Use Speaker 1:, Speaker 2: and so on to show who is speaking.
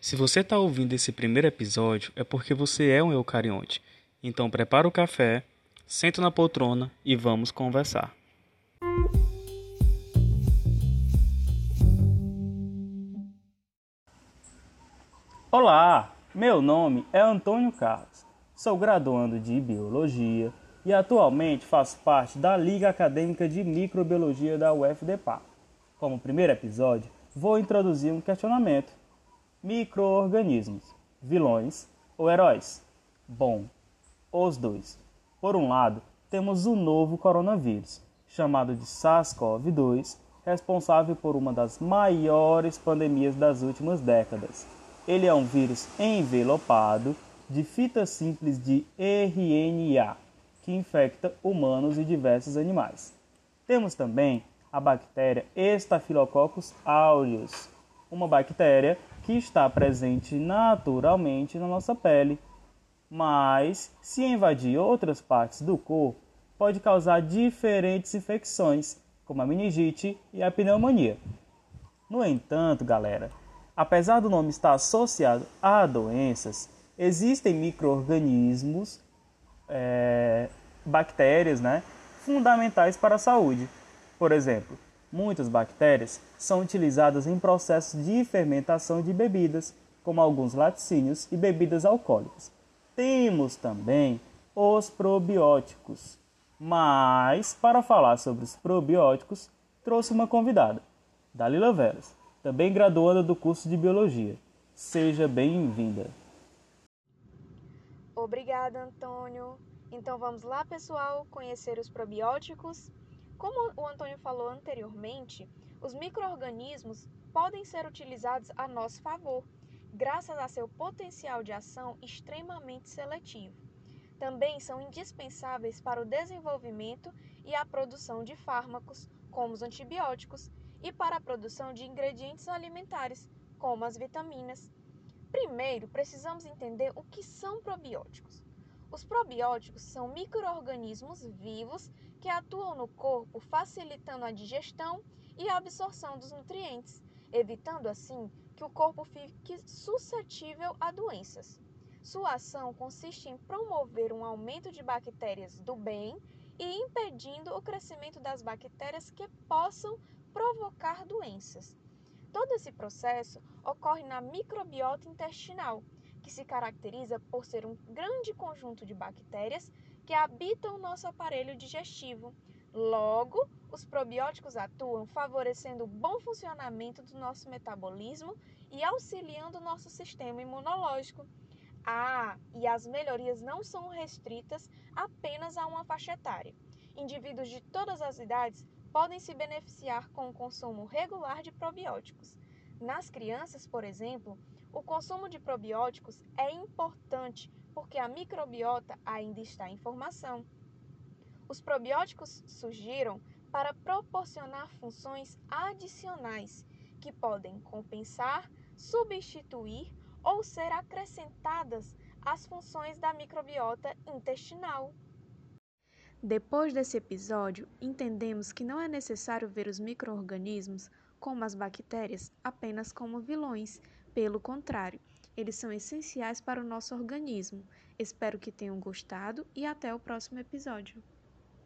Speaker 1: Se você está ouvindo esse primeiro episódio, é porque você é um eucarionte. Então prepara o café, senta na poltrona e vamos conversar. Olá, meu nome é Antônio Carlos. Sou graduando de Biologia e atualmente faço parte da Liga Acadêmica de Microbiologia da UFDPA. Como primeiro episódio, vou introduzir um questionamento. Microorganismos, vilões ou heróis? Bom, os dois. Por um lado, temos o novo coronavírus, chamado de SARS-CoV-2, responsável por uma das maiores pandemias das últimas décadas ele é um vírus envelopado de fita simples de RNA, que infecta humanos e diversos animais. Temos também a bactéria Staphylococcus aureus, uma bactéria que está presente naturalmente na nossa pele, mas se invadir outras partes do corpo, pode causar diferentes infecções, como a meningite e a pneumonia. No entanto, galera, Apesar do nome estar associado a doenças, existem micro-organismos, é, bactérias, né, fundamentais para a saúde. Por exemplo, muitas bactérias são utilizadas em processos de fermentação de bebidas, como alguns laticínios e bebidas alcoólicas. Temos também os probióticos. Mas, para falar sobre os probióticos, trouxe uma convidada, Dalila Veras também graduanda do curso de Biologia. Seja bem-vinda.
Speaker 2: Obrigada, Antônio. Então vamos lá, pessoal, conhecer os probióticos. Como o Antônio falou anteriormente, os microorganismos podem ser utilizados a nosso favor, graças a seu potencial de ação extremamente seletivo. Também são indispensáveis para o desenvolvimento e a produção de fármacos, como os antibióticos, e para a produção de ingredientes alimentares, como as vitaminas. Primeiro, precisamos entender o que são probióticos. Os probióticos são microorganismos vivos que atuam no corpo facilitando a digestão e a absorção dos nutrientes, evitando assim que o corpo fique suscetível a doenças. Sua ação consiste em promover um aumento de bactérias do bem e impedindo o crescimento das bactérias que possam provocar doenças. Todo esse processo ocorre na microbiota intestinal, que se caracteriza por ser um grande conjunto de bactérias que habitam o nosso aparelho digestivo. Logo, os probióticos atuam favorecendo o bom funcionamento do nosso metabolismo e auxiliando o nosso sistema imunológico. Ah, e as melhorias não são restritas apenas a uma faixa etária. Indivíduos de todas as idades podem se beneficiar com o consumo regular de probióticos. Nas crianças, por exemplo, o consumo de probióticos é importante porque a microbiota ainda está em formação. Os probióticos surgiram para proporcionar funções adicionais que podem compensar, substituir ou ser acrescentadas às funções da microbiota intestinal. Depois desse episódio, entendemos que não é necessário ver os microorganismos, como as bactérias, apenas como vilões. Pelo contrário, eles são essenciais para o nosso organismo. Espero que tenham gostado e até o próximo episódio.